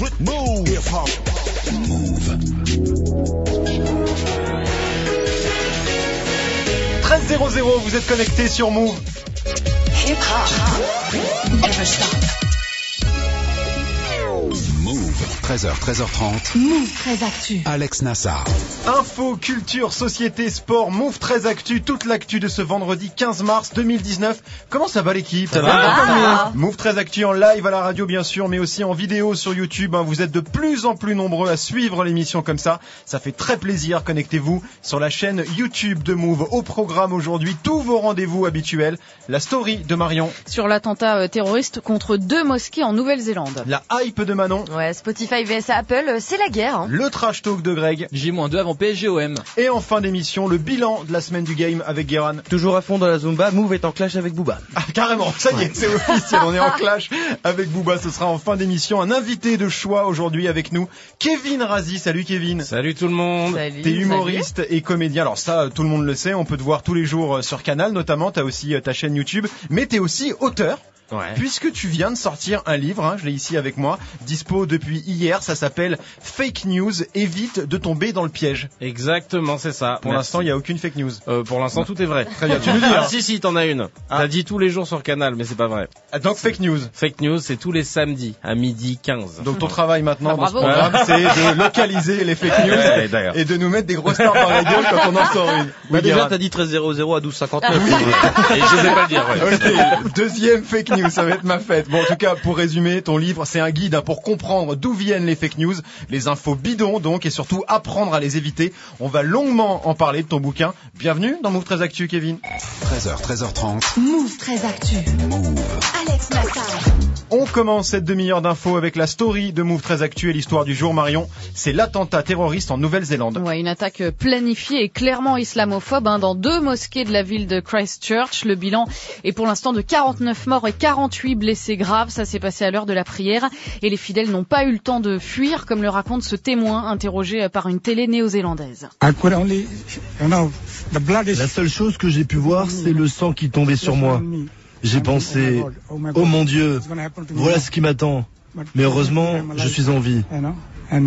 Move. Hip hop. Move. 13.00, vous êtes connectés sur Move. Hip hop. 13h, 13h30. Move très actu. Alex Nassar. Info, culture, société, sport, Move très actu, toute l'actu de ce vendredi 15 mars 2019. Comment ça va l'équipe? Ça va Move très actu en live à la radio bien sûr, mais aussi en vidéo sur YouTube. hein. Vous êtes de plus en plus nombreux à suivre l'émission comme ça. Ça fait très plaisir. Connectez-vous sur la chaîne YouTube de Move. Au programme aujourd'hui, tous vos rendez-vous habituels. La story de Marion, sur l'attentat euh, terroriste contre deux mosquées en Nouvelle-Zélande. la hype de Manon, Ouais, Spotify vs Apple, c'est la guerre. hein. le trash talk de Greg, J-2 avant PSGOM. et en fin d'émission, le bilan de la semaine du game avec Guéran. Toujours à fond dans la Zumba, Move est en clash avec Booba. Ah, carrément, ça y est, c'est officiel, on est en clash avec Booba, ce sera en fin d'émission. Un invité de choix aujourd'hui avec nous, Kevin Razi. Salut Kevin. Salut tout le monde. Salut, T'es humoriste et comédien. Alors ça, euh, tout le monde le sait, on peut te voir tous les jours euh, sur Canal notamment, t'as aussi euh, ta chaîne YouTube, mais t'es aussi auteur. Ouais. Puisque tu viens de sortir un livre, hein, je l'ai ici avec moi, dispo depuis hier, ça s'appelle Fake News, évite de tomber dans le piège. Exactement, c'est ça. Pour l'instant, il n'y a aucune fake news. Euh, pour l'instant, tout est vrai. Très bien, tu nous dis. Ah, hein. si, si, t'en as une. Ah. T'as dit tous les jours sur Canal, mais c'est pas vrai. Ah, Donc fake news. Fake news, c'est tous les samedis à midi 15. Donc ton travail maintenant Ah, dans ce programme, c'est de localiser les fake news Ouais, et de nous mettre des grosses stars par la gueule quand on en sort une. Bah Oui, déjà, t'as dit 13 00 à 12 59. Et je sais pas le dire, ouais. Deuxième fake news, ça va être ma fête. Bon, en tout cas, pour résumer, ton livre, c'est un guide hein, pour comprendre d'où viennent les fake news, les infos bidons donc, et surtout apprendre à les éviter. On va longuement en parler de ton bouquin. Bienvenue dans Move 13 Actu, Kevin. 13h, 13h30. Move très actu. Move. Alex Nassar. On commence cette demi-heure d'infos avec la story de Move 13 Actu et l'histoire du jour, Marion. C'est l'attentat terroriste en Nouvelle-Zélande. Ouais, une attaque planifiée et clairement islamophobe hein, dans deux mosquées de la ville de Christchurch. Le bilan est pour l'instant de 49 morts et 48 blessés graves. Ça s'est passé à l'heure de la prière et les fidèles n'ont pas eu le temps de fuir, comme le raconte ce témoin interrogé par une télé néo-zélandaise. Is La seule chose que j'ai pu voir, c'est le sang qui tombait sur moi. J'ai pensé, oh mon Dieu, voilà ce qui m'attend. Mais heureusement, je suis en vie. Uh,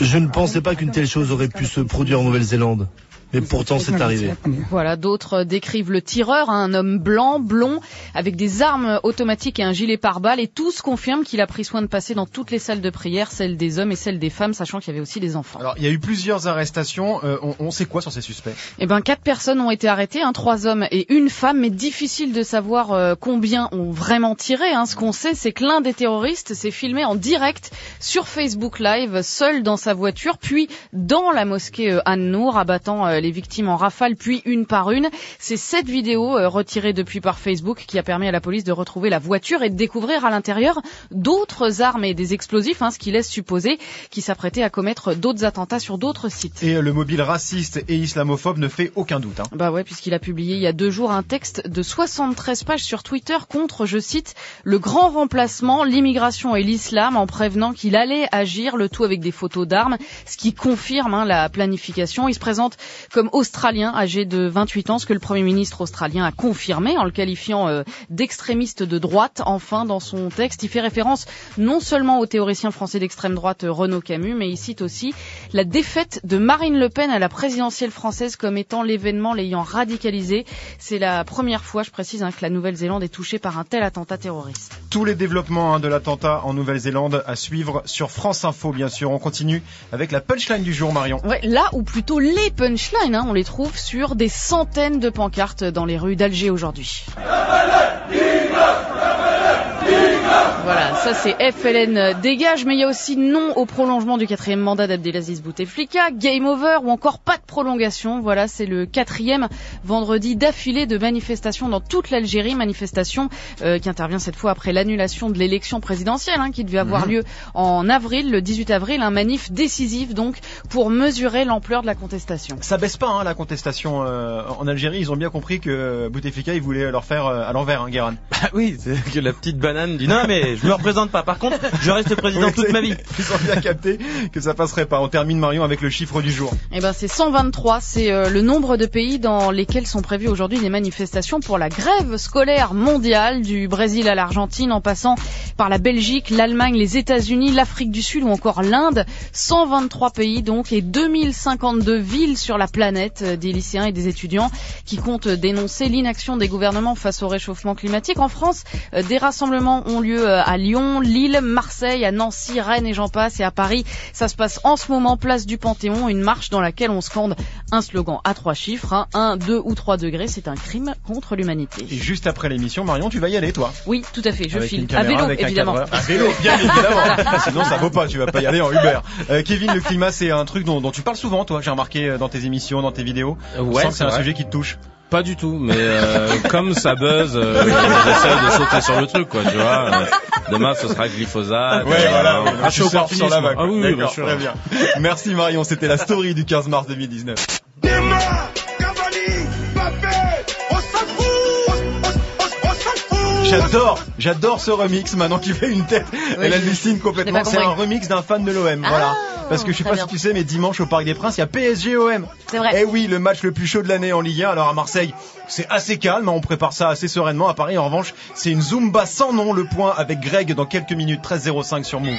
Je ne pensais pas qu'une telle chose aurait pu se produire en Nouvelle-Zélande. Mais pourtant, c'est arrivé. Voilà, d'autres décrivent le tireur, hein, un homme blanc, blond, avec des armes automatiques et un gilet pare-balles, et tous confirment qu'il a pris soin de passer dans toutes les salles de prière, celles des hommes et celles des femmes, sachant qu'il y avait aussi des enfants. Alors, il y a eu plusieurs arrestations. Euh, on, on sait quoi sur ces suspects? Eh ben, quatre personnes ont été arrêtées, hein, trois hommes et une femme, mais difficile de savoir euh, combien ont vraiment tiré. Hein. Ce qu'on sait, c'est que l'un des terroristes s'est filmé en direct sur Facebook Live, seul dans sa voiture, puis dans la mosquée euh, An-Nour, abattant euh, les victimes en rafale, puis une par une. C'est cette vidéo euh, retirée depuis par Facebook qui a permis à la police de retrouver la voiture et de découvrir à l'intérieur d'autres armes et des explosifs, hein, ce qui laisse supposer qu'il s'apprêtait à commettre d'autres attentats sur d'autres sites. Et euh, le mobile raciste et islamophobe ne fait aucun doute. Hein. Bah ouais, puisqu'il a publié il y a deux jours un texte de 73 pages sur Twitter contre, je cite, le grand remplacement, l'immigration et l'islam, en prévenant qu'il allait agir, le tout avec des photos d'armes, ce qui confirme hein, la planification. Il se présente comme australien, âgé de 28 ans, ce que le Premier ministre australien a confirmé en le qualifiant euh, d'extrémiste de droite. Enfin, dans son texte, il fait référence non seulement au théoricien français d'extrême droite euh, Renaud Camus, mais il cite aussi la défaite de Marine Le Pen à la présidentielle française comme étant l'événement l'ayant radicalisé. C'est la première fois, je précise, hein, que la Nouvelle-Zélande est touchée par un tel attentat terroriste. Tous les développements hein, de l'attentat en Nouvelle-Zélande à suivre sur France Info, bien sûr. On continue avec la punchline du jour, Marion. Ouais, là où plutôt les punchlines, hein, on les trouve sur des centaines de pancartes dans les rues d'Alger aujourd'hui. Voilà, ça c'est FLN dégage, mais il y a aussi non au prolongement du quatrième mandat d'Abdelaziz Bouteflika, game over ou encore pas de prolongation. Voilà, c'est le quatrième vendredi d'affilée de manifestations dans toute l'Algérie, manifestation euh, qui intervient cette fois après l'annulation de l'élection présidentielle hein, qui devait avoir lieu en avril, le 18 avril, un manif décisif donc pour mesurer l'ampleur de la contestation. Ça baisse pas hein, la contestation euh, en Algérie. Ils ont bien compris que Bouteflika, il voulait leur faire euh, à l'envers, hein, Guéran. Ah oui, c'est que la petite banane du... Non mais je me représente pas. Par contre, je reste président Oui, toute ma vie. Ils ont bien capté que ça passerait pas. On termine Marion avec le chiffre du jour. Eh ben c'est 123, c'est euh, le nombre de pays dans lesquels sont prévues aujourd'hui des manifestations pour la grève scolaire mondiale du Brésil à l'Argentine en passant par la Belgique, l'Allemagne, les États-Unis, l'Afrique du Sud ou encore l'Inde. 123 pays donc et 2052 villes sur la planète, euh, des lycéens et des étudiants qui comptent dénoncer l'inaction des gouvernements face au réchauffement climatique. En France, euh, des rassemblements ont lieu euh, à Lyon, Lille, Marseille, à Nancy, Rennes et j'en passe. Et à Paris, ça se passe en ce moment, place du Panthéon, une marche dans laquelle on scande un slogan à trois chiffres, hein, 1, 2 ou 3 degrés. C'est un crime contre l'humanité. Et juste après l'émission, Marion, tu vas y aller, toi. Oui, tout à fait, je Avec file. une À caméra, vélo, avec évidemment. À vélo, bien évidemment. Sinon, ça vaut pas. Tu vas pas y aller en Uber. Euh, Kevin, le climat, c'est un truc dont, dont tu parles souvent, toi. J'ai remarqué euh, dans tes émissions, dans tes vidéos. Ouais, c'est c'est un vrai. sujet qui te touche. Pas du tout, mais euh, comme ça buzz, euh, j'essaie de sauter sur le truc, quoi, tu vois. Euh, Demain, ce sera glyphosate. Ouais, euh, voilà. peu tu surfes sur la vague. Ah oui, bien D'accord, sûr. Très bien. Merci Marion. C'était la story du 15 mars 2019. J'adore, j'adore ce remix maintenant qui fait une tête. Elle hallucine complètement. C'est un remix d'un fan de l'OM. voilà. Parce que je sais pas bien. si tu sais, mais dimanche au Parc des Princes, il y a PSG OM. C'est vrai. Eh oui, le match le plus chaud de l'année en Ligue 1. Alors à Marseille, c'est assez calme, hein, on prépare ça assez sereinement. À Paris, en revanche, c'est une Zumba sans nom. Le point avec Greg dans quelques minutes. 13.05 sur Move.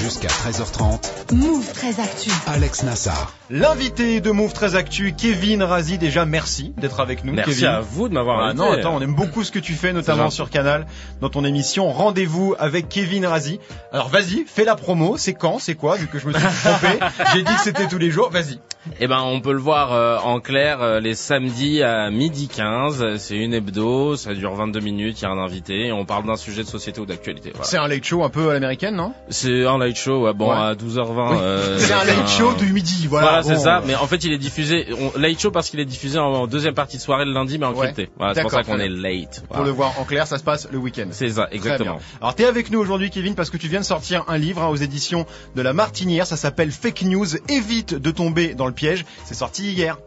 Jusqu'à 13h30, Move très actu. Alex Nassar. L'invité de Move très actu, Kevin Razi. Déjà, merci d'être avec nous. Merci Kevin. à vous de m'avoir Ah invité. non, attends, on aime beaucoup ce que tu fais, notamment sur Canal, dans ton émission Rendez-vous avec Kevin Razi. Alors vas-y, fais la promo. C'est quand C'est quoi Vu que je me suis trompé, j'ai dit que c'était tous les jours. Vas-y. Eh ben, on peut le voir euh, en clair euh, les samedis à midi 15. C'est une hebdo, ça dure 22 minutes, il y a un invité et on parle d'un sujet de société ou d'actualité. Voilà. C'est un late show un peu à l'américaine, non? C'est un light show, ouais, bon, Ouais. à 12h20. Oui. euh, C'est un late show du midi, voilà. Voilà, c'est Bon, ça. Mais en fait, il est diffusé, on, late show parce qu'il est diffusé en, en deuxième partie de soirée le lundi, mais en Ouais. crypté. Voilà, c'est pour ça qu'on est late. Pour Voilà. le voir en clair, ça se passe le week-end. C'est ça, exactement. Alors t'es avec nous aujourd'hui Kevin parce que tu viens de sortir un livre hein, aux éditions de la Martinière, ça s'appelle Fake News, évite de tomber dans le piège. C'est sorti hier.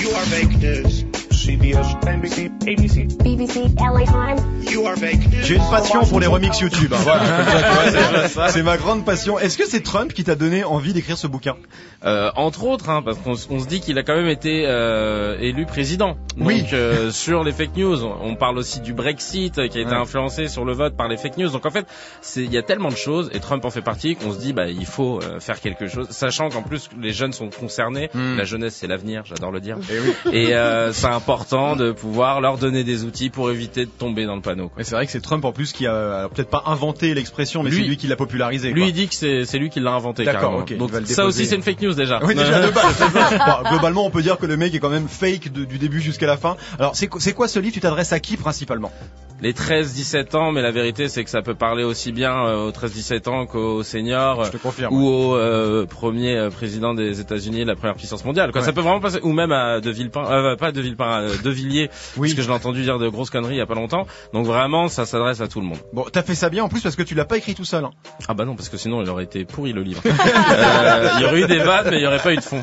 You are fake news. CBS, NBC, ABC. BBC, LA Times. You are fake news. J'ai une passion pour les remix YouTube. hein, voilà, c'est- ma grande passion. Est-ce que c'est Trump qui t'a donné envie d'écrire ce bouquin Euh, entre autres, hein, parce qu'on se dit qu'il a quand même été euh, élu président. Oui. Donc euh, sur les fake news, on parle aussi du Brexit qui a été Ouais. influencé sur le vote par les fake news. Donc en fait, il y a tellement de choses et Trump en fait partie qu'on se dit bah il faut euh, faire quelque chose, sachant qu'en plus les jeunes sont concernés. Hmm. La jeunesse c'est l'avenir, j'adore le dire. Eh oui. Et euh, c'est important de pouvoir leur donner des outils pour éviter de tomber dans le panneau. Quoi. Mais c'est vrai que c'est Trump en plus qui a peut-être pas inventé l'expression, mais Lui- c'est lui qui l'a popularisé. Lui il dit que c'est c'est lui qui l'a inventé. D'accord, carrément. ok, il Donc ça aussi c'est une fake news déjà. Oui, déjà de base. Bon, globalement, on peut dire que le mec est quand même fake de- du début jusqu'à la fin. Alors, c'est quoi- c'est quoi ce livre? Tu t'adresses à qui principalement? Les 13-17 ans, mais la vérité c'est que ça peut parler aussi bien euh, aux 13-17 ans qu'aux seniors Je te confirme. ou au euh, premier euh, président des États-Unis, la première puissance mondiale. Quoi. Ouais. Ça peut vraiment passer, ou même à De Villepin, euh, pas De Villepin, De Villiers, Oui. parce que je l'ai entendu dire de grosses conneries il y a pas longtemps. Donc vraiment, ça s'adresse à tout le monde. Bon, t'as fait ça bien en plus parce que tu l'as pas écrit tout seul. hein. Ah bah non, parce que sinon il aurait été pourri le livre. Euh, il y aurait eu des vannes, mais il y aurait pas eu de fond.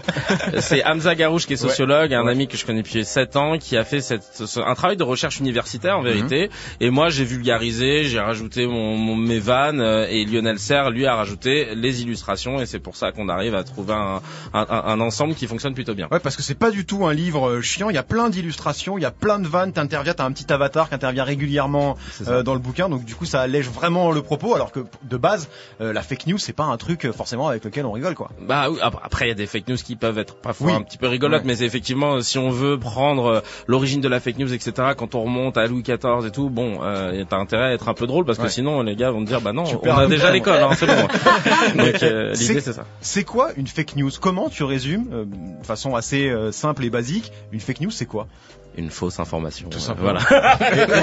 C'est Hamza Garouche qui est sociologue, un Ouais. ami que je connais depuis 7 ans, qui a fait cette, ce- un travail de recherche universitaire en vérité. Et moi j'ai vulgarisé, j'ai rajouté mon, mon- mes vannes, euh, et Lionel Serre lui a rajouté les illustrations, et c'est pour ça qu'on arrive à trouver un, un, un- ensemble qui fonctionne plutôt bien. Ouais, parce que c'est pas du tout un livre euh, chiant. Il y a plein d'illustrations, il y a plein de vannes. T'interviens, t'as un petit avatar qui intervient régulièrement euh, dans le bouquin. Donc du coup, ça allège vraiment le propos. Alors que de base, euh, la fake news, c'est pas un truc euh, forcément avec lequel on rigole, quoi. Bah oui, ap- après il y a des fake news qui peuvent être parfois Oui. un petit peu rigolotes, Ouais. mais effectivement si on veut prendre l'origine de la fake news, etc. Quand on remonte à Louis XIV et tout, bon, euh, t'as intérêt à être un peu drôle parce Ouais. que sinon les gars vont te dire bah non, Tu on a déjà l'école, hein, c'est bon. Donc euh, C'est- l'idée c'est ça. C'est quoi une fake news? Comment tu résumes, euh, de façon assez euh, simple et basique, une fake news, c'est quoi? Une fausse information. Tout euh, simplement. Voilà.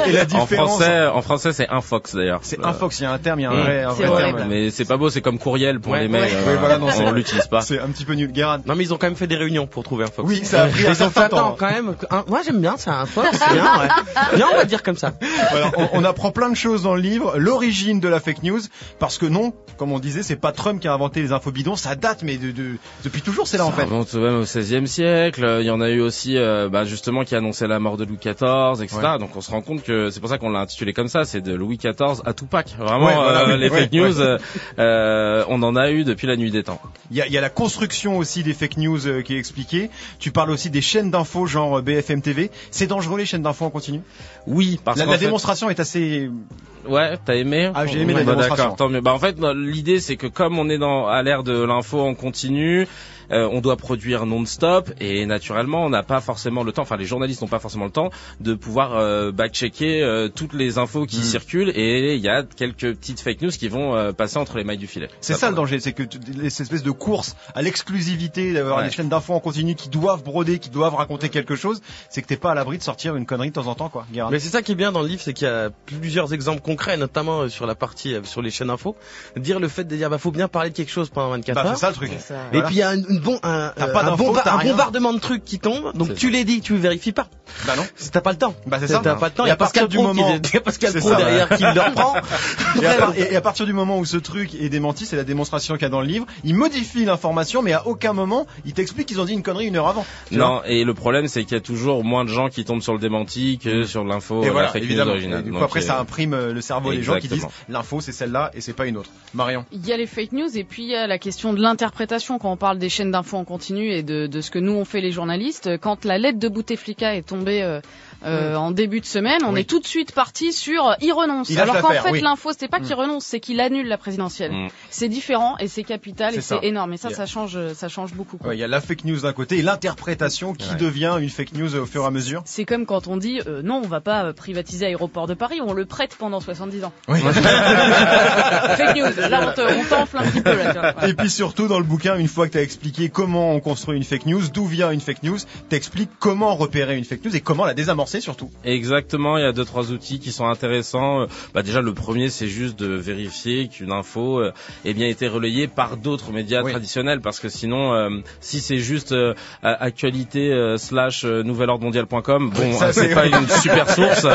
et, et la en français, en français c'est un fox d'ailleurs. C'est un fox. Il y a un terme, il y a un Mm. vrai, un vrai terme. Mais c'est pas beau, c'est comme courriel pour Ouais, les mails. ouais, euh, voilà, non, on l'utilise pas. C'est un petit peu nul. Guérin. Non, mais ils ont quand même fait des réunions pour trouver un fox. Oui, ça a pris un Ils ont fait certain attends temps. quand même. un- Moi j'aime bien, c'est un fox, bien. Ouais. Bien, on va dire comme ça. Voilà, on, on apprend plein de choses dans le livre, l'origine de la fake news, parce que non, comme on disait, c'est pas Trump qui a inventé les infos bidons, ça date, mais de, de- depuis toujours c'est là en Ça fait. remonte même au XVIe siècle. Il y en a eu aussi, euh, bah, justement, qui annonçait la mort de Louis XIV, etc. Ouais. Donc on se rend compte que c'est pour ça qu'on l'a intitulé comme ça. C'est de Louis XIV à Tupac. Vraiment, Ouais, voilà, euh, oui, les ouais, fake news, euh, euh, on en a eu depuis la nuit des temps. Il y a, y a la construction aussi des fake news euh, qui est expliquée. Tu parles aussi des chaînes d'infos genre euh, BFM TV. C'est dangereux les chaînes d'infos en continu Oui, parce La, qu'en la fait- démonstration est assez. Ouais, t'as aimé Ah, j'ai aimé la Bah, démonstration. D'accord, tant mieux. Bah en fait, l'idée c'est que comme on est dans à l'ère de l'info en continu, euh, on doit produire non-stop et naturellement, on n'a pas forcément le temps. Enfin, les journalistes n'ont pas forcément le temps de pouvoir euh, back-checker euh, toutes les infos qui Mm. circulent et il y a quelques petites fake news qui vont euh, passer entre les mailles du filet. C'est ça le danger, c'est que tu- les- cette espèce de course à l'exclusivité, d'avoir Ouais. des chaînes d'infos en continu qui doivent broder, qui doivent raconter quelque chose, c'est que t'es pas à l'abri de sortir une connerie de temps en temps, quoi. Mais c'est ça qui est bien dans le livre, c'est qu'il y a plusieurs exemples concrets, notamment euh, sur la partie euh, sur les chaînes info. Dire le fait de dire bah faut bien parler de quelque chose pendant 24 Bah, heures. c'est ça le truc. Et Voilà. puis il y a une, une bon, un, euh, pas bomba- bombardement de trucs qui tombent. Donc tu les dis, tu vérifies pas. Bah non. T'as pas le temps. Bah c'est ça. T'as pas le temps. Il y a Pascal Pro qui, moment- il y a Pascal Pro ça, derrière qui le reprend. Et à, par- et- et à partir du moment où ce truc est démenti, c'est la démonstration qu'il y a dans le livre, il modifie l'information, mais à aucun moment il t'explique qu'ils ont dit une connerie une heure avant. Non, et le problème c'est qu'il y a toujours moins de gens qui tombent sur le démenti que sur l'info, Et euh, voilà, évidemment. Et du coup, après, euh, ça imprime euh, le cerveau des gens qui disent l'info c'est celle-là et c'est pas une autre. Marion. Il y a les fake news et puis il y a la question de l'interprétation quand on parle des chaînes d'infos en continu et de, de ce que nous on fait les journalistes. Quand la lettre de Bouteflika est tombée euh, euh, en début de semaine, on Oui. est tout de suite parti sur il renonce. Il Alors qu'en fait oui. l'info c'était pas Mm. qu'il renonce, c'est qu'il annule la présidentielle. Mm. C'est différent et c'est capital et C'est énorme. Et ça, Yeah. ça change, ça change beaucoup. Ouais, Il y a la fake news d'un côté et l'interprétation qui Ouais. devient une fake news au fur et à mesure. C'est comme quand on dit euh, non, on va pas euh, privatiser l'aéroport de Paris, on le prête pendant 70 ans. Oui. Fake news. Là, on te- on t'enfle un petit peu là. tu vois. Et puis surtout dans le bouquin, une fois que tu as expliqué comment on construit une fake news, d'où vient une fake news, t'expliques comment repérer une fake news et comment la désamorcer surtout. Exactement, il y a deux trois outils qui sont intéressants. Euh, Bah déjà le premier c'est juste de vérifier qu'une info euh, ait bien été relayée par d'autres médias Oui. traditionnels parce que sinon euh, si c'est juste euh, actualité euh, slash euh, nouvelordmondial.com bon c'est pas une super source.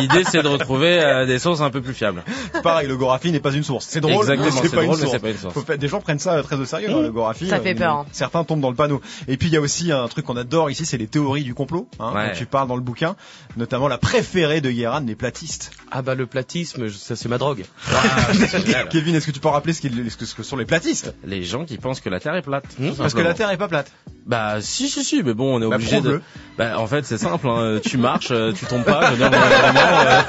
L'idée c'est de retrouver euh, des sources un peu plus fiables. Pareil, le Gorafi n'est pas une source. C'est drôle, Exactement, mais c'est pas, drôle une mais source. c'est pas une source. Faut faire- des gens prennent ça très au sérieux, hein, le Gorafi. Ça fait euh, peur, hein. Certains tombent dans le panneau. Et puis il y a aussi un truc qu'on adore ici, c'est les théories du complot. Hein, Ouais. dont tu parles dans le bouquin, notamment la préférée de Guéran, les platistes. Ah bah le platisme, ça c'est ma drogue. Kevin, est-ce que tu peux rappeler ce, qu'il- ce que, ce que sont les platistes? Les gens qui pensent que la Terre est plate. Parce que la Terre est pas plate. Bah si si si mais bon on est Bah, obligé de bah en fait c'est simple hein. tu marches euh, tu tombes pas je veux dire, vraiment, euh,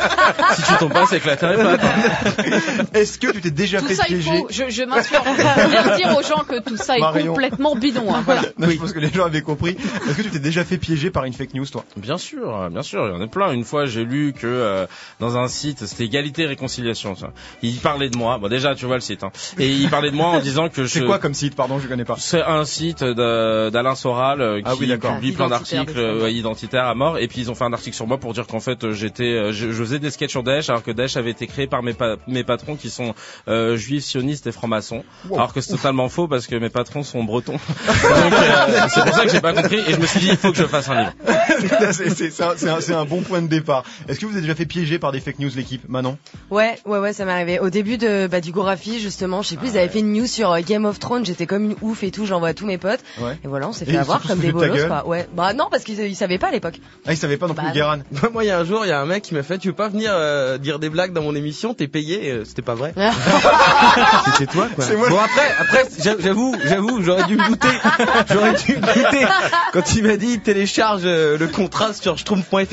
si tu tombes pas c'est que la terre est plate hein. Est-ce que tu t'es déjà Tout fait ça, piéger faut, je, je m'assure, bien dire aux gens que tout ça est Marion. complètement bidon. Hein, voilà. Non, Je pense que les gens avaient compris. Est-ce que tu t'es déjà fait piéger par une fake news, toi? Bien sûr, bien sûr, il y en a plein. Une fois, j'ai lu que euh, dans un site, c'était Égalité et Réconciliation. Ça. Il parlait de moi. Bon, déjà, tu vois le site. Hein. Et il parlait de moi en disant que je. C'est quoi comme site? Pardon, je connais pas. C'est un site d'Alain Soral euh, Ah qui oui, publie plein d'articles euh, identitaires à mort. Et puis ils ont fait un article sur moi pour dire qu'en fait euh, j'étais, euh, je, je faisais des sketchs sur Daesh alors que Daesh avait été créé par mes, pa- mes patrons qui sont euh, juifs, sionistes et francs-maçons. Wow. Alors que c'est totalement faux parce que mes patrons sont bretons. Donc euh, c'est pour ça que j'ai pas compris et je me suis dit il faut que je fasse un livre. c'est c'est- c'est un, bon point de départ. Est-ce que vous avez déjà fait piéger par des fake news, l'équipe Manon? Ouais, ouais, ouais, ça m'est arrivé. Au début de bah, du Gorafi, justement, je sais plus, ils avaient fait une news sur euh, Game of Thrones. J'étais comme une ouf et tout. J'envoie à tous mes potes. Ouais. Et voilà, on s'est Et fait ils avoir comme des de bolos. Quoi. Ouais. Bah non, parce qu'ils ils savaient pas à l'époque. Ah, ils savaient pas non plus Bah, Guéran. Moi, il y a un jour, il y a un mec qui m'a fait, tu veux pas venir euh, dire des blagues dans mon émission, t'es payé, Euh, c'était pas vrai. C'était toi, quoi. C'est moi. Bon après, après, j'a- j'avoue, j'avoue, j'aurais dû me douter, j'aurais dû me douter quand il m'a dit télécharge le contrat sur Là,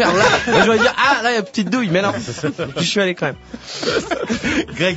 là, j'aurais dit ah là, il y a une petite douille, mais non, je suis allé quand même. Greg,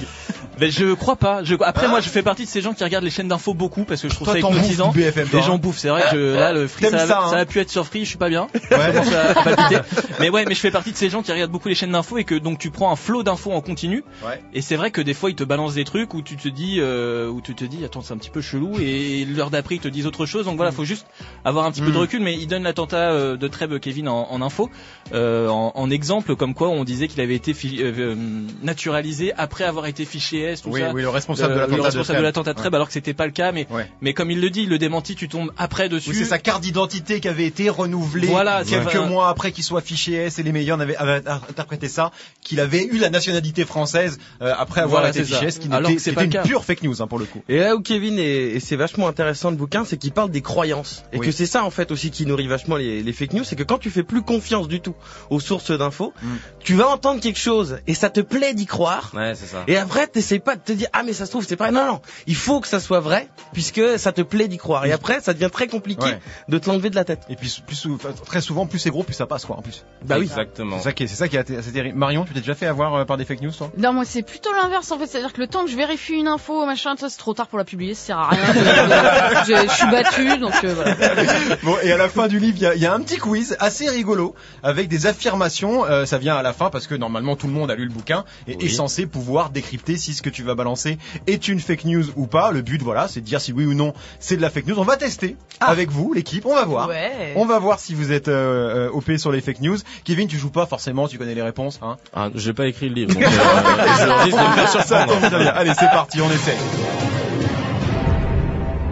Mais je crois pas. Je... Après, moi, je fais partie de ces gens qui regardent les chaînes d'infos beaucoup parce que je trouve toi ça hypnotisant. BFM. gens hein. bouffent, c'est vrai que je- là, le free, ça, hein. ça a pu être sur free, je suis pas bien. Ouais. À. Mais ouais, mais je fais partie de ces gens qui regardent beaucoup les chaînes d'infos et que donc tu prends un flot d'infos en continu. Ouais. Et c'est vrai que des fois, ils te balancent des trucs où tu te dis, euh, où tu te dis, attends, c'est un petit peu chelou et l'heure d'après, ils te disent autre chose. Donc voilà, faut juste avoir un petit peu de Mm. recul. Mais ils donnent l'attentat euh, de Trèbes Kevin en, en info, euh, en, en exemple, comme quoi on disait qu'il avait été fi- euh, euh, naturalisé après avoir été fiché Tout Oui, ça. oui, le responsable de Euh, l'attentat le de responsable de Trèbes. l'attentat de Trèbes, alors que c'était pas le cas, mais Ouais. mais comme il le dit, le démenti, tu tombes après dessus. Oui, c'est sa carte d'identité qui avait été renouvelée Voilà, quelques mois après qu'il soit fiché S et les meilleurs avaient, avaient interprété ça, qu'il avait eu la nationalité française euh, après avoir Voilà, été fiché S, qui Alors n'était pas une cas. pure fake news hein, pour le coup. Et là où Kevin est, et c'est vachement intéressant le bouquin, c'est qu'il parle des croyances. Et Oui. que c'est ça en fait aussi qui nourrit vachement les, les fake news, c'est que quand tu fais plus confiance du tout aux sources d'infos, Mm. tu vas entendre quelque chose et ça te plaît d'y croire. Ouais, c'est ça. Et après, pas de te dire ah mais ça se trouve c'est pas vrai. Non non, il faut que ça soit vrai puisque ça te plaît d'y croire. Et après, ça devient très compliqué Ouais. de te l'enlever de la tête. Et puis plus, très souvent, plus c'est gros, plus ça passe quoi en plus. Bah oui. Exactement. C'est ça qui est, c'est ça qui est assez terrible. Marion, tu t'es déjà fait avoir euh, par des fake news toi? Non, moi c'est plutôt l'inverse en fait, c'est-à-dire que le temps que je vérifie une info, machin, c'est trop tard pour la publier, ça sert à rien. Je, suis battue, donc euh, voilà. Bon, et à la fin du livre, il y a, il y a un petit quiz assez rigolo avec des affirmations. Euh, ça vient à la fin parce que normalement tout le monde a lu le bouquin et Oui. est censé pouvoir décrypter si ce que tu vas balancer est une fake news ou pas. Le but, voilà, c'est de dire si oui ou non c'est de la fake news. On va tester avec vous, l'équipe. On va voir. Ouais. On va voir si vous êtes euh, euh, OP sur les fake news. Kevin, tu joues pas forcément, tu connais les réponses. Hein Ah, j'ai pas écrit le livre, donc euh, je risque de me faire Ça surprendre. tombe très bien. Allez, c'est parti, on essaye.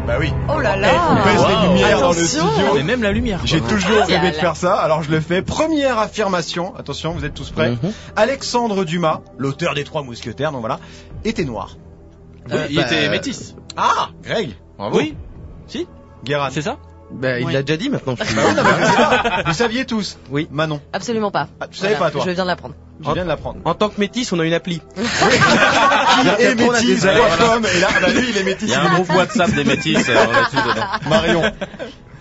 Bah oui. Oh là là. on les dans le Attention. studio. Mais même la lumière. J'ai toujours rêvé de faire ça, alors je le fais. Première affirmation, attention, vous êtes tous prêts. Mhm. Alexandre Dumas, l'auteur des Trois Mousquetaires, donc voilà, était noir. Oui, il bah, était euh, métis. Ah, Greg, bravo. Oui. Si. Guérin. C'est ça? Bah, il l'a déjà dit maintenant. je suis- Bah oui, non, mais. Vous saviez tous Oui. Manon, Absolument pas. Ah, tu savais Voilà, pas, toi Je viens de l'apprendre. je viens de l'apprendre. En tant que métis, on a une appli. Qui est on a des- métis.com et là, bah lui, il est métis. Il y a un groupe WhatsApp des métis, euh, on dedans. Marion,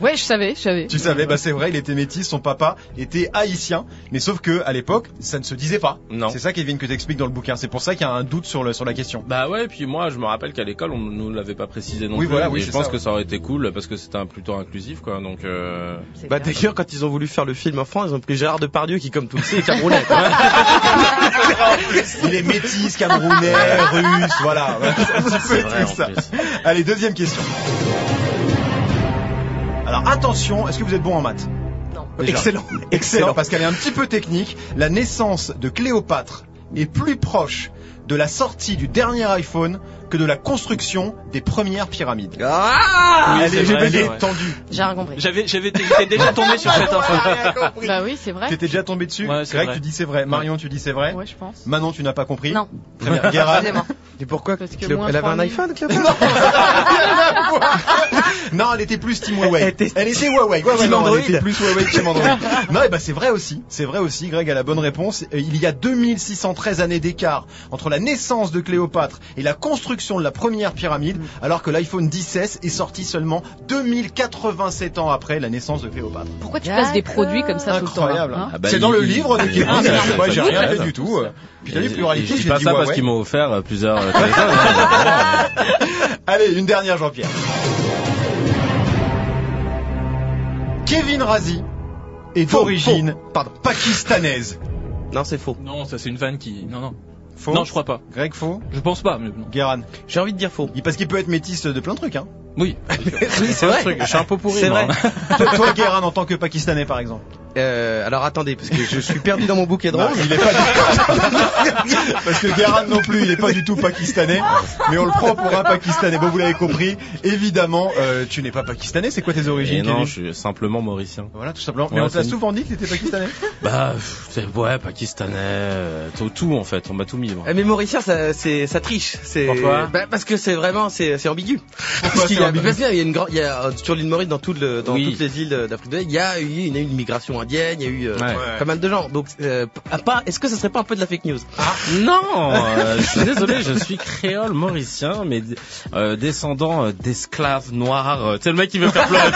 Ouais, je savais, je savais. tu savais, bah c'est vrai, il était métis, son papa était haïtien, mais sauf que à l'époque, ça ne se disait pas. Non. C'est ça, Kevin, que t'expliques dans le bouquin. C'est pour ça qu'il y a un doute sur le sur la question. Bah ouais, puis moi je me rappelle qu'à l'école on nous l'avait pas précisé non Oui, plus. voilà, oui, et je c'est pense ça, que ouais. ça aurait été cool parce que c'était un plutôt inclusif quoi. Donc euh... C'est Bah clair. d'ailleurs, quand ils ont voulu faire le film en France, ils ont pris Gérard Depardieu qui, comme tout le sait, est camerounais. Il est métis, camerounais, russe, voilà. C'est un petit peu c'est vrai tout en ça. plus. Allez, deuxième question. Alors attention, est-ce que vous êtes bon en maths? Non. Déjà. Excellent. Excellent, parce qu'elle est un petit peu technique. La naissance de Cléopâtre est plus proche de la sortie du dernier iPhone que de la construction des premières pyramides. Ah Oui, c'est vrai, c'est vrai. J'ai rien compris. J'avais, j'avais, j'étais déjà tombé sur cette info. Bah oui, c'est vrai. T'étais déjà tombé dessus Ouais, c'est Greg, vrai. tu dis c'est vrai. Marion, tu dis c'est vrai. Ouais, je pense. Manon, tu n'as pas compris. Non. Très bien. Guérard. Et pourquoi Parce que moins Elle avait un 3000. iPhone, Non, elle était plus Team Huawei. Elle était- Elle était Huawei. Ouais, ouais, non. Elle était plus Huawei que Team Android. non, et bah c'est vrai aussi. C'est vrai aussi. Greg a la bonne réponse. Il y a 2613 années d'écart entre la naissance de Cléopâtre et la construction de la première pyramide, alors que l'iPhone 10S est sorti seulement 2087 ans après la naissance de Cléopâtre. Pourquoi tu places des produits comme ça tout le temps Incroyable. hein Ah bah, c'est il- dans le il- livre de Kevin. il- Moi, j'ai rien fait du tout. Puis t'as et pluralité. je dis j'ai pas dit ça parce qu'ils m'ont offert euh, plusieurs euh, téléphones. Allez, une dernière, Jean-Pierre. Kevin Razi est d'origine pardon, pakistanaise. Non, c'est faux. Non, ça c'est une vanne qui. Non, non. Faux. Non, je crois pas. Greg faux. Je pense pas. Mais non. Guéran. J'ai envie de dire faux. Parce qu'il peut être métis de plein de trucs. Hein. Oui. Oui, c'est Un vrai. truc, Je suis un peu pourri. C'est vrai. toi, toi, Guéran, en tant que pakistanais, par exemple. Euh, alors attendez, parce que je suis perdu dans mon bouquet de Non, roses. il est pas du Parce que Guéran non plus, il est pas du tout pakistanais. Mais on le prend pour un pakistanais. Bon, vous l'avez compris. Évidemment, euh, tu n'es pas pakistanais. C'est quoi tes Et origines, non, Kevin je suis simplement mauricien. Voilà, tout simplement. Mais Ouais, on t'a souvent dit que t'étais pakistanais. Bah, ouais, pakistanais, euh, tout, tout en fait, on m'a tout mis. moi. Eh, Mais Mauricien, ça, c'est, ça triche. C'est, Pourquoi? Bah, Parce que c'est vraiment, c'est, c'est ambigu. Parce y a, ambigu? parce qu'il y a une grande, il y a, sur l'île Maurice, dans, tout le, dans Oui. toutes les îles d'Afrique de l'Est, il y a eu une, une migration indienne, il y a eu euh, Ouais. pas mal de gens. Donc, euh, à part, est-ce que ça serait pas un peu de la fake news? Non, euh, je suis désolé, je suis créole mauricien, mais euh, descendant euh, d'esclaves noirs. euh, tu sais le mec qui veut faire pleurer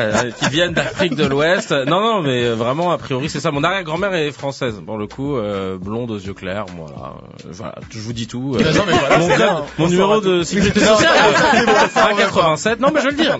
euh, qui viennent d'Afrique de l'Ouest. Non, non, mais euh, vraiment a priori c'est ça. Mon arrière-grand-mère est française, pour le coup, euh, blonde aux yeux clairs. Voilà, euh, voilà, je vous dis tout. euh. Non, mais voilà, mon code- bien. mon On numéro de sécurité Non, sociale, c'est bon, ça, on va 87. Non, mais je vais le dire.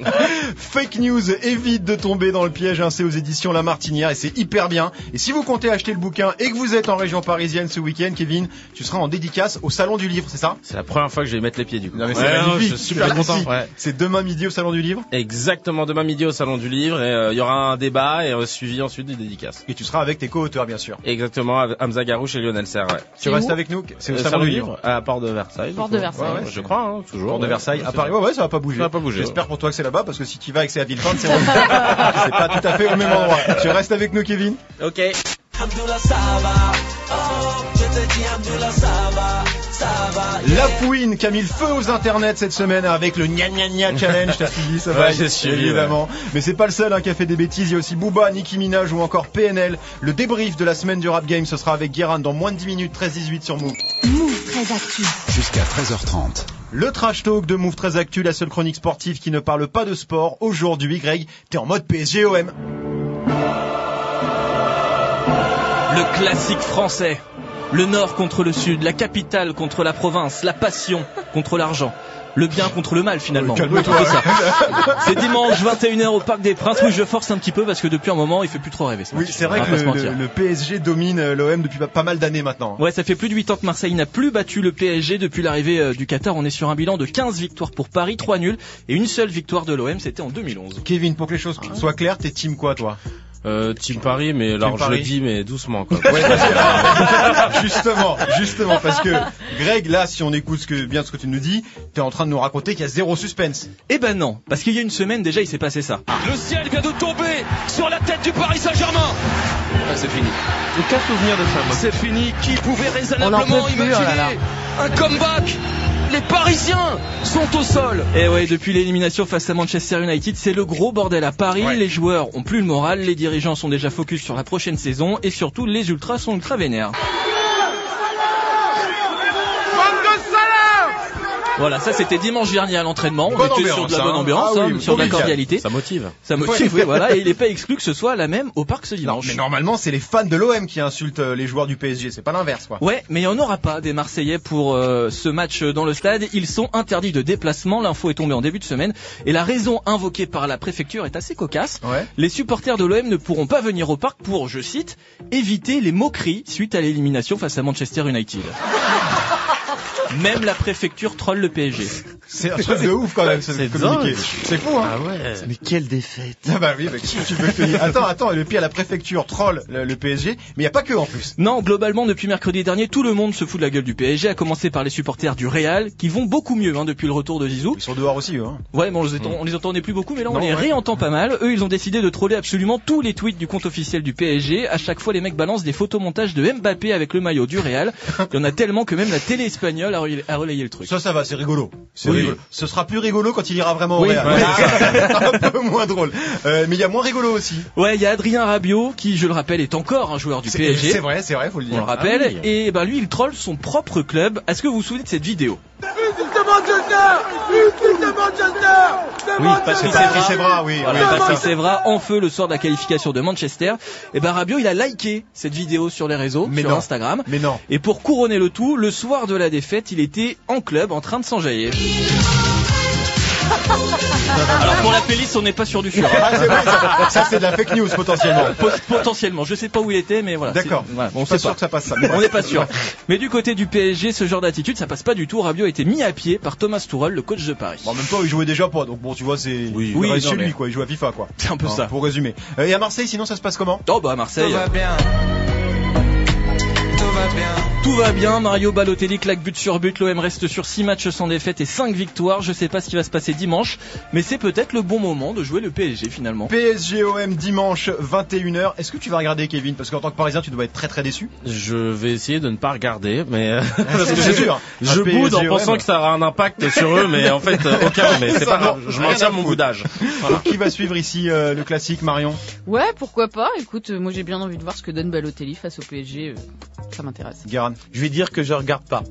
Fake news, évite de tomber dans le piège, hein, c'est aux éditions La Martinière et c'est hyper bien. Et si vous comptez acheter le bouquin et que vous êtes en région parisienne ce week-end, Kevin, tu seras en dédicace au Salon du Livre, c'est ça? C'est la première fois que je vais mettre les pieds du coup. Non mais c'est Ouais, magnifique, je suis super content. Ouais. C'est demain midi au Salon du Livre? Exactement, demain midi au Salon salon du livre et euh, il y aura un débat et euh, suivi ensuite des dédicaces. Et tu seras avec tes co-auteurs, bien sûr. Exactement, avec Hamza Garouche et Lionel Serre. Ouais. Tu restes avec nous? C'est au Euh, salon du livre à Port de Versailles. Porte du de. Versailles. Ouais, ouais, je crois, hein, toujours. Port de. Versailles, Ouais, à Paris. Ouais, ouais, ça va pas bouger. Ça va pas bouger, J'espère pour toi que c'est là-bas, parce que si tu vas avec c'est à Villepinte, c'est c'est pas tout à fait au même endroit. Tu restes avec nous, Kevin Ok. La Fouine qui a mis le feu aux internets cette semaine avec le gna gna gna challenge, t'as suivi ça va Ouais, j'ai suivi, évidemment. Mais c'est pas le seul hein, qui a fait des bêtises, il y a aussi Booba, Nicki Minaj ou encore PNL. Le débrief de la semaine du rap game, ce sera avec Guérin dans moins de 10 minutes, 13-18 sur Move. Move très actu. Jusqu'à 13h30. Le trash talk de Move très actu, la seule chronique sportive qui ne parle pas de sport. Aujourd'hui, Greg, t'es en mode PSGOM. Le classique français. Le nord contre le sud, la capitale contre la province, la passion contre l'argent. Le bien contre le mal finalement. C'est dimanche 21h au Parc des Princes. Oui, je force un petit peu parce que depuis un moment, il fait plus trop rêver. ce Oui, c'est vrai que le, le- PSG domine euh, l'OM depuis pas- mal d'années maintenant. Ouais, ça fait plus de 8 ans que Marseille n'a plus battu le PSG depuis l'arrivée euh, du Qatar. On est sur un bilan de 15 victoires pour Paris, 3 nuls et une seule victoire de l'OM, c'était en 2011. Kevin, pour que les choses soient claires, t'es team quoi toi? Euh, Team Paris, mais alors je Paris. le dis, mais doucement quoi. Ouais, parce que- justement, justement, parce que Greg, là, si on écoute ce que, bien ce que tu nous dis, t'es en train de nous raconter qu'il y a zéro suspense. Eh ben non, parce qu'il y a une semaine déjà, il s'est passé ça. Le ciel vient de tomber sur la tête du Paris Saint-Germain. Ah, c'est fini. Aucun souvenir de ça, moi. C'est fini. Qui pouvait On en raisonnablement plus, imaginer oh là là. un comeback Les Parisiens sont au sol. Et Eh ouais, depuis l'élimination face à Manchester United, c'est le gros bordel à Paris. Ouais. Les joueurs ont plus le moral, les dirigeants sont déjà focus sur la prochaine saison et surtout les ultras sont ultra vénères. Voilà, ça c'était dimanche dernier à l'entraînement. On était ambiance, sur de la bonne hein. ambiance, Ah hein, sur de la cordialité. Ça motive. Ça motive, oui, voilà. Et il n'est pas exclu que ce soit la même au parc ce dimanche. Mais normalement, c'est les fans de l'OM qui insultent euh, les joueurs du PSG, c'est pas l'inverse, quoi. Ouais, mais il n'y en aura pas des Marseillais pour euh, ce match dans le stade. Ils sont interdits de déplacement. L'info est tombée en début de semaine. Et la raison invoquée par la préfecture est assez cocasse. Ouais. Les supporters de l'OM ne pourront pas venir au parc pour, je cite, éviter les moqueries suite à l'élimination face à Manchester United. Même la préfecture troll le PSG. C'est un truc de ouf quand même, ce C'est communiqué. C'est fou, hein. Ah ouais. Mais quelle défaite. Ah bah oui, tu veux que dise Attends, attends, le pire, la préfecture troll le, le PSG, mais il y a pas que en plus. Non, globalement, depuis mercredi dernier, tout le monde se fout de la gueule du PSG, à commencer par les supporters du Real, qui vont beaucoup mieux hein, depuis le retour de Zizou. Ils sont dehors aussi, eux. Hein. Ouais, bon, on les, entend- on les entendait plus beaucoup, mais là on Non, les ouais. réentend pas mal. Eux, ils ont décidé de troller absolument tous les tweets du compte officiel du PSG. À chaque fois, les mecs balancent des photomontages de Mbappé avec le maillot du Real. Il y en a tellement que même la télé espagnole a relayé le truc. Ça, ça va, c'est rigolo. C'est Oui. rigolo. Ce sera plus rigolo quand il ira vraiment au Real. ouais, Ah, un peu moins drôle. Euh, mais il y a moins rigolo aussi. Ouais, il y a Adrien Rabiot, qui, je le rappelle, est encore un joueur du PSG. c'est vrai, c'est vrai, faut le On dire. le rappelle. Ah oui. Et ben lui, il troll son propre club. Est-ce que vous vous souvenez de cette vidéo? Oui, Patrice Evra. Oui. Voilà. Patrice Evra en feu le soir de la qualification de Manchester. Et ben Rabiot, il a liké cette vidéo sur les réseaux, Mais sur non. Instagram. Mais non. Et pour couronner le tout, le soir de la défaite, il était en club en train de s'enjailler. Alors pour la playlist, on n'est pas sûr du fur. hein. Ah, c'est vrai, ça, ça, c'est de la fake news potentiellement. Pot- Potentiellement, je sais pas où il était, mais voilà. D'accord. c'est- voilà, On on pas sait sûr que ça passe ça. mais On n'est pas sûr. Mais du côté du PSG, ce genre d'attitude, ça passe pas du tout. Rabiot a été mis à pied par Thomas Tuchel, le coach de Paris. Bon, en même temps, il jouait déjà pas, donc bon, tu vois, c'est Oui. il Oui, non, chez mais- lui, quoi. Il joue à FIFA, quoi. C'est un peu Hein, ça. Pour résumer. Euh, et à Marseille, sinon, ça se passe comment? Oh bah à Marseille. bien. Tout va bien. Tout va bien, Mario Balotelli claque but sur but, l'OM reste sur 6 matchs sans défaite et 5 victoires. Je sais pas ce qui va se passer dimanche, mais c'est peut-être le bon moment de jouer le PSG finalement. PSGOM dimanche 21h. Est-ce que tu vas regarder Kevin? Parce qu'en tant que Parisien, tu dois être très très déçu. Je vais essayer de ne pas regarder, mais euh, parce que C'est je, sûr. je boude en pensant que ça aura un impact sur eux, mais en fait euh, aucun. Mais c'est pas grave, je maintiens à mon boudage. Alors, qui va suivre ici euh, le classique Marion? Ouais, pourquoi pas. Écoute, moi j'ai bien envie de voir ce que donne Balotelli face au PSG. Ça m'intéresse. Guérin. Je vais dire que je regarde pas.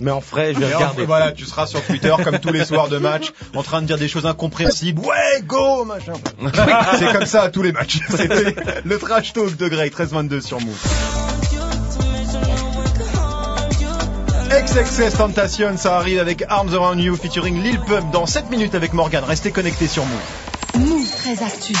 Mais en vrai, je vais Et regarder. Voilà, tu seras sur Twitter comme tous les soirs de match, en train de dire des choses incompréhensibles. Ouais, go, machin. C'est comme ça à tous les matchs. C'était le trash talk de Grey, 13-22 sur Move. XXS Tentation, ça arrive avec Arms Around You featuring Lil Pump dans 7 minutes avec Morgan. Restez connectés sur Move. Move très actu.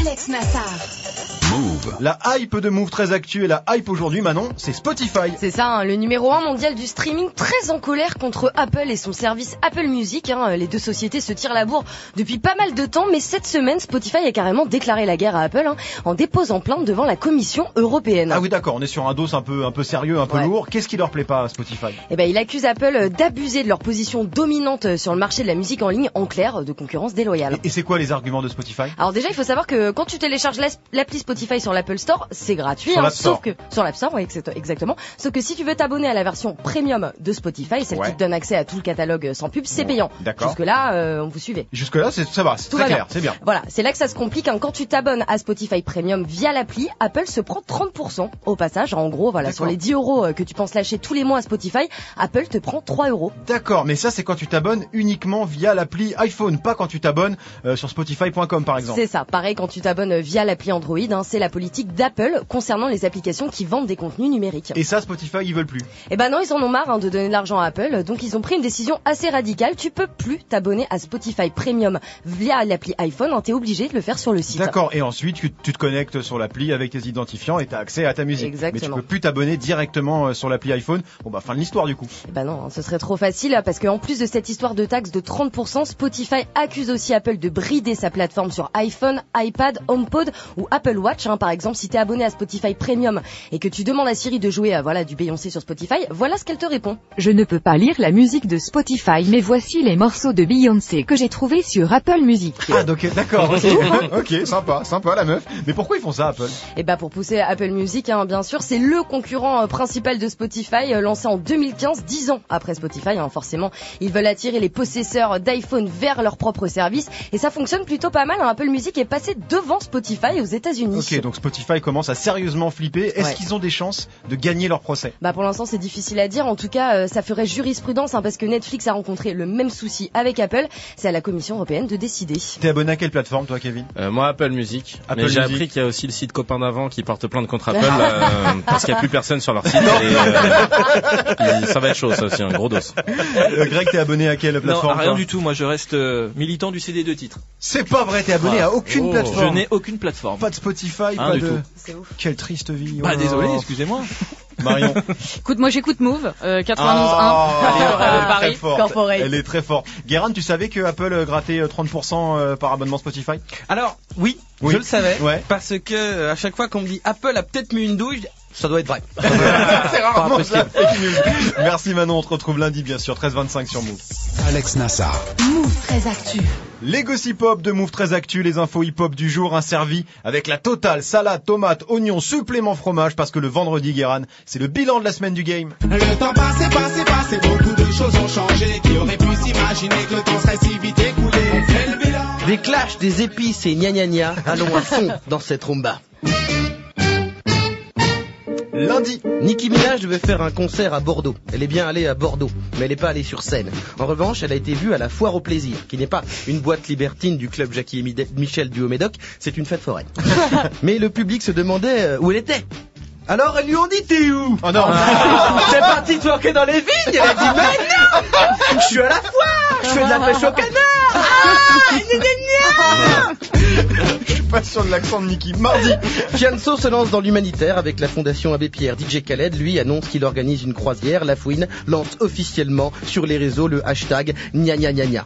Alex Nassar. Move. La hype de Move très actuelle et la hype aujourd'hui, Manon, c'est Spotify. C'est ça, hein, le numéro 1 mondial du streaming très en colère contre Apple et son service Apple Music. hein. Les deux sociétés se tirent la bourre depuis pas mal de temps, mais cette semaine, Spotify a carrément déclaré la guerre à Apple hein, en déposant plainte devant la Commission européenne. Ah oui, d'accord, on est sur un dos un peu, un peu sérieux, un peu Ouais. lourd. Qu'est-ce qui leur plaît pas à Spotify? Eh ben, il accuse Apple d'abuser de leur position dominante sur le marché de la musique en ligne, en clair, de concurrence déloyale. Et c'est quoi les arguments de Spotify? Alors déjà, il faut savoir que quand tu télécharges l'appli Spotify sur l'Apple Store, c'est gratuit. Sur hein, sauf que sur l'App Store, oui, exact- exactement. Sauf que si tu veux t'abonner à la version premium de Spotify, celle Ouais. qui te donne accès à tout le catalogue sans pub, c'est payant. d'accord. Jusque là, euh, on vous suivez. Jusque-là, c'est- ça va, c'est très va clair, c'est bien. Voilà, c'est là que ça se complique. hein. Quand tu t'abonnes à Spotify Premium via l'appli, Apple se prend 30% au passage. En gros, voilà, sur les 10 euros euh, que tu penses lâcher tous les mois à Spotify, Apple te prend 3 euros. D'accord, mais ça c'est quand tu t'abonnes uniquement via l'appli iPhone, pas quand tu t'abonnes euh, sur Spotify.com par exemple. C'est ça. Pareil, quand tu t'abonnes via l'appli Android, hein, c'est la politique d'Apple concernant les applications qui vendent des contenus numériques. Et ça, Spotify, ils veulent plus. Eh ben non, ils en ont marre hein, de donner de l'argent à Apple, donc ils ont pris une décision assez radicale. Tu peux plus t'abonner à Spotify Premium via l'appli iPhone, hein, t'es obligé de le faire sur le site. D'accord, et ensuite tu, te connectes sur l'appli avec tes identifiants et tu as accès à ta musique. Exactement. Mais tu peux plus t'abonner directement euh, sur l'appli iPhone. Bon bah fin de l'histoire du coup. Eh ben non, hein, ce serait trop facile parce qu'en plus de cette histoire de taxe de 30%, Spotify accuse aussi Apple de brider sa plateforme sur iPhone, iPad, HomePod ou Apple Watch. Hein. Par exemple, si t'es abonné à Spotify Premium et que tu demandes à Siri de jouer euh, voilà du Beyoncé sur Spotify, voilà ce qu'elle te répond. Je ne peux pas lire la musique de Spotify, mais voici les morceaux de Beyoncé que j'ai trouvés sur Apple Music. Ah donc d'accord, ok, ok, sympa, sympa la meuf. Mais pourquoi ils font ça Apple? Et bah pour pousser Apple Music, hein, bien sûr, c'est le concurrent euh, principal de Spotify, euh, lancé en 2015, 10 ans après Spotify. hein, forcément, ils veulent attirer les possesseurs d'iPhone vers leur propre service, et ça fonctionne plutôt pas mal. hein. Apple Music est passé devant Spotify aux États-Unis. Ok, donc Spotify commence à sérieusement flipper. Est-ce Ouais. qu'ils ont des chances de gagner leur procès? Bah pour l'instant c'est difficile à dire. En tout cas, euh, ça ferait jurisprudence hein, parce que Netflix a rencontré le même souci avec Apple. C'est à la Commission européenne de décider. T'es abonné à quelle plateforme toi Kevin? Euh, moi, Apple Music. Apple mais j'ai appris qu'il y a aussi le site Copain d'avant qui porte plainte contre Apple euh, parce qu'il n'y a plus personne sur leur site. Et, euh, ça va être chaud, ça aussi, un gros dos. Euh, Greg, t'es abonné à quelle plateforme rien du tout. Moi, je reste euh, militant du CD de titre. C'est pas vrai, t'es abonné à aucune Oh. plateforme. Je n'ai aucune plateforme. Pas de Spotify, Pas de. ouf. Quelle triste vie. Bah oh. désolé, excusez-moi. Marion. Écoute, moi j'écoute Move, euh, 91.1. Ah, elle est- Euh, elle est très Paris. forte. Corporate. Elle est très forte. Guérin, tu savais que Apple euh, grattait euh, 30% euh, par abonnement Spotify? Alors, oui, Oui. je le savais. Ouais. Parce que euh, à chaque fois qu'on me dit Apple a peut-être mis une douche, ça doit être vrai. C'est rarement ça. Merci Manon, on te retrouve lundi bien sûr, 13h25 sur Move. Alex Nassar. Move très actu. Les gossip hop de Move très actu, les infos hip hop du jour, un servi avec la totale salade, tomate, oignon, supplément fromage parce que le vendredi Guéran, c'est le bilan de la semaine du game. Le temps passé, passé, passé, beaucoup de choses ont changé. Qui aurait pu s'imaginer que le temps serait si vite écoulé On fait le bilan. Des clashs, des épices et gna gna gna. Allons à fond dans cette rumba. Lundi, Nicki Minaj devait faire un concert à Bordeaux. Elle est bien allée à Bordeaux, mais elle n'est pas allée sur scène. En revanche, elle a été vue à la Foire au Plaisir, qui n'est pas une boîte libertine du club Jackie et Michel du Haut-Médoc, c'est une fête foraine. mais le public se demandait euh, où elle était. Alors elles lui ont dit t'es où? Oh non. C'est parti twerker dans les vignes Elle a dit mais non Je suis à la foire Je fais de la pêche au canard Ah Gna, gna, gna je suis pas sûr de l'accent de Nicky. Mardi, Fianso se lance dans l'humanitaire avec la fondation Abbé Pierre. DJ Khaled, lui, annonce qu'il organise une croisière. La Fouine lance officiellement sur les réseaux le hashtag gna gna gna gna.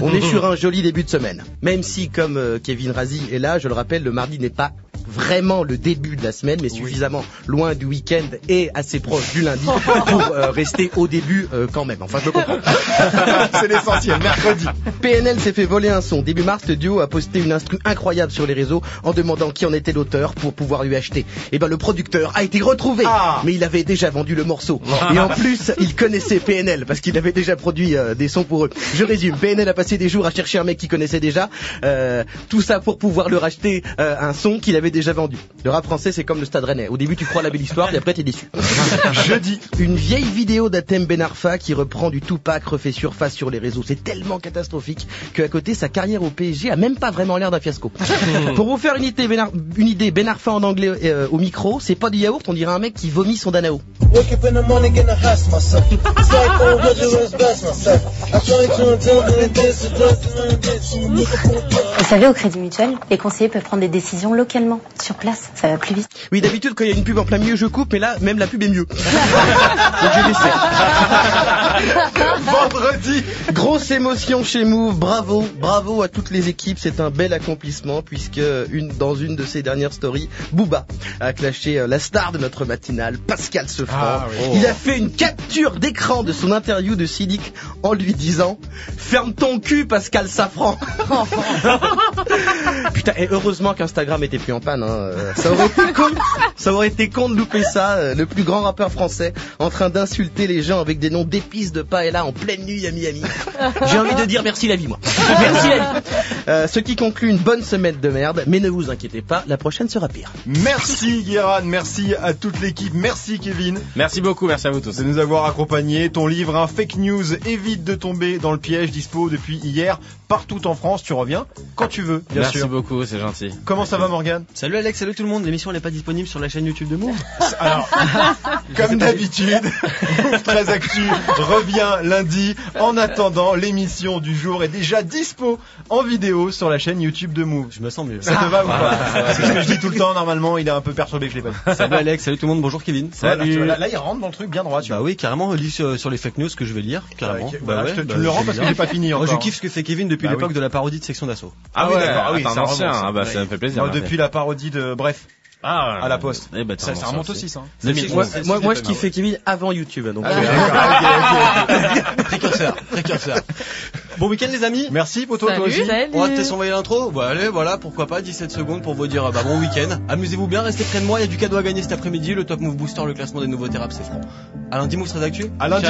On est sur un joli début de semaine. Même si, comme euh, Kevin Razi est là, je le rappelle, le mardi n'est pas vraiment le début de la semaine, mais suffisamment loin du week-end et assez proche du lundi pour euh, rester au début euh, quand même. Enfin, je le comprends. c'est l'essentiel, mercredi. PNL s'est fait voler un son. Début mars, le duo a posté une instru incroyable sur les réseaux en demandant qui en était l'auteur pour pouvoir lui acheter. Et ben le producteur a été retrouvé, Ah. mais il avait déjà vendu le morceau. Et en plus, il connaissait PNL parce qu'il avait déjà produit euh, des sons pour eux. Je résume, PNL a passé des jours à chercher un mec qu'il connaissait déjà, euh, tout ça pour pouvoir leur acheter euh, un son qu'il avait déjà vendu. Le rap français, c'est comme le Stade Rennais. Au début, tu crois à la belle histoire, et après, t'es déçu. Jeudi, Une vieille vidéo d'Atem Ben Arfa qui reprend du Tupac refait surface sur les réseaux. C'est tellement catastrophique qu'à côté, sa carrière au PSG a même pas vraiment l'air d'un fiasco. Pour vous faire une idée, Ben, Ar- une idée, Ben Arfa en anglais euh, au micro, c'est pas du yaourt, on dirait un mec qui vomit son danao. Vous savez, au Crédit Mutuel, les conseillers peuvent prendre des décisions localement. Sur place, ça va plus vite. Oui, d'habitude, quand il y a une pub en plein milieu, je coupe, mais là, même la pub est mieux. Donc laissé. Vendredi Grosse émotion chez Move, bravo, bravo à toutes les équipes, c'est un bel accomplissement puisque une, dans une de ses dernières stories, Booba a clashé euh, la star de notre matinale, Pascal Sefranc. Ah oui. Il a fait une capture d'écran de son interview de Sidic en lui disant Ferme ton cul Pascal Safran Putain, et heureusement qu'Instagram était plus en Hein. euh, Ça aurait été con, ça aurait été con de louper ça. euh, Le plus grand rappeur français en train d'insulter les gens avec des noms d'épices de paella en pleine nuit à Miami. J'ai envie de dire merci la vie, moi. Merci la vie. Euh, ce qui conclut une bonne semaine de merde, mais ne vous inquiétez pas, la prochaine sera pire. Merci Guéran, merci à toute l'équipe, merci Kevin Merci beaucoup, merci à vous tous. de nous avoir accompagnés. Ton livre, un fake news, évite de tomber dans le piège, dispo depuis hier partout en France. Tu reviens quand tu veux, bien Merci sûr. beaucoup, c'est gentil. Comment ça va Morgane? Salut Alex, salut tout le monde. L'émission n'est pas disponible sur la chaîne YouTube de Move. Alors, comme d'habitude, Move 13 Actu revient lundi. En attendant, l'émission du jour est déjà dispo en vidéo sur la chaîne YouTube de Move. Je me sens mieux. Ça te va ou pas C'est ce que je dis tout le temps, normalement, il est un peu perturbé que je l'ai pas dit. Salut Alex, salut tout le monde. Bonjour Kevin. Voilà, vois, là, là, il rentre dans le truc bien droit. Tu Bah oui, carrément, lis sur, sur les fake news que je vais lire, carrément. Bah voilà, ouais, je te- tu bah, me le rends parce que j'ai pas fini Moi, je kiffe ce que fait Kevin depuis Bah l'époque oui. de la parodie de Section d'Assaut. Ah oui, d'accord. Ah oui, ancien, ah bah, ça me fait plaisir. Merci. depuis la parodie de Bref Ah, à la Poste. Eh ben, Ça, remonte aussi, ça. hein. Moi, moi, moi, je kiffais Kevin avant YouTube. Donc, Ah ok, ok. Précurseur, précurseur. Bon week-end les amis. Merci Poto, toi aussi. On va peut-être s'envoyer l'intro Bah allez, voilà, pourquoi pas, 17 secondes pour vous dire bah, bon week-end. Amusez-vous bien, restez près de moi, il y a du cadeau à gagner cet après-midi, le Top Move Booster, le classement des nouveaux thérapes, c'est franc. À lundi, Move très actu. À lundi.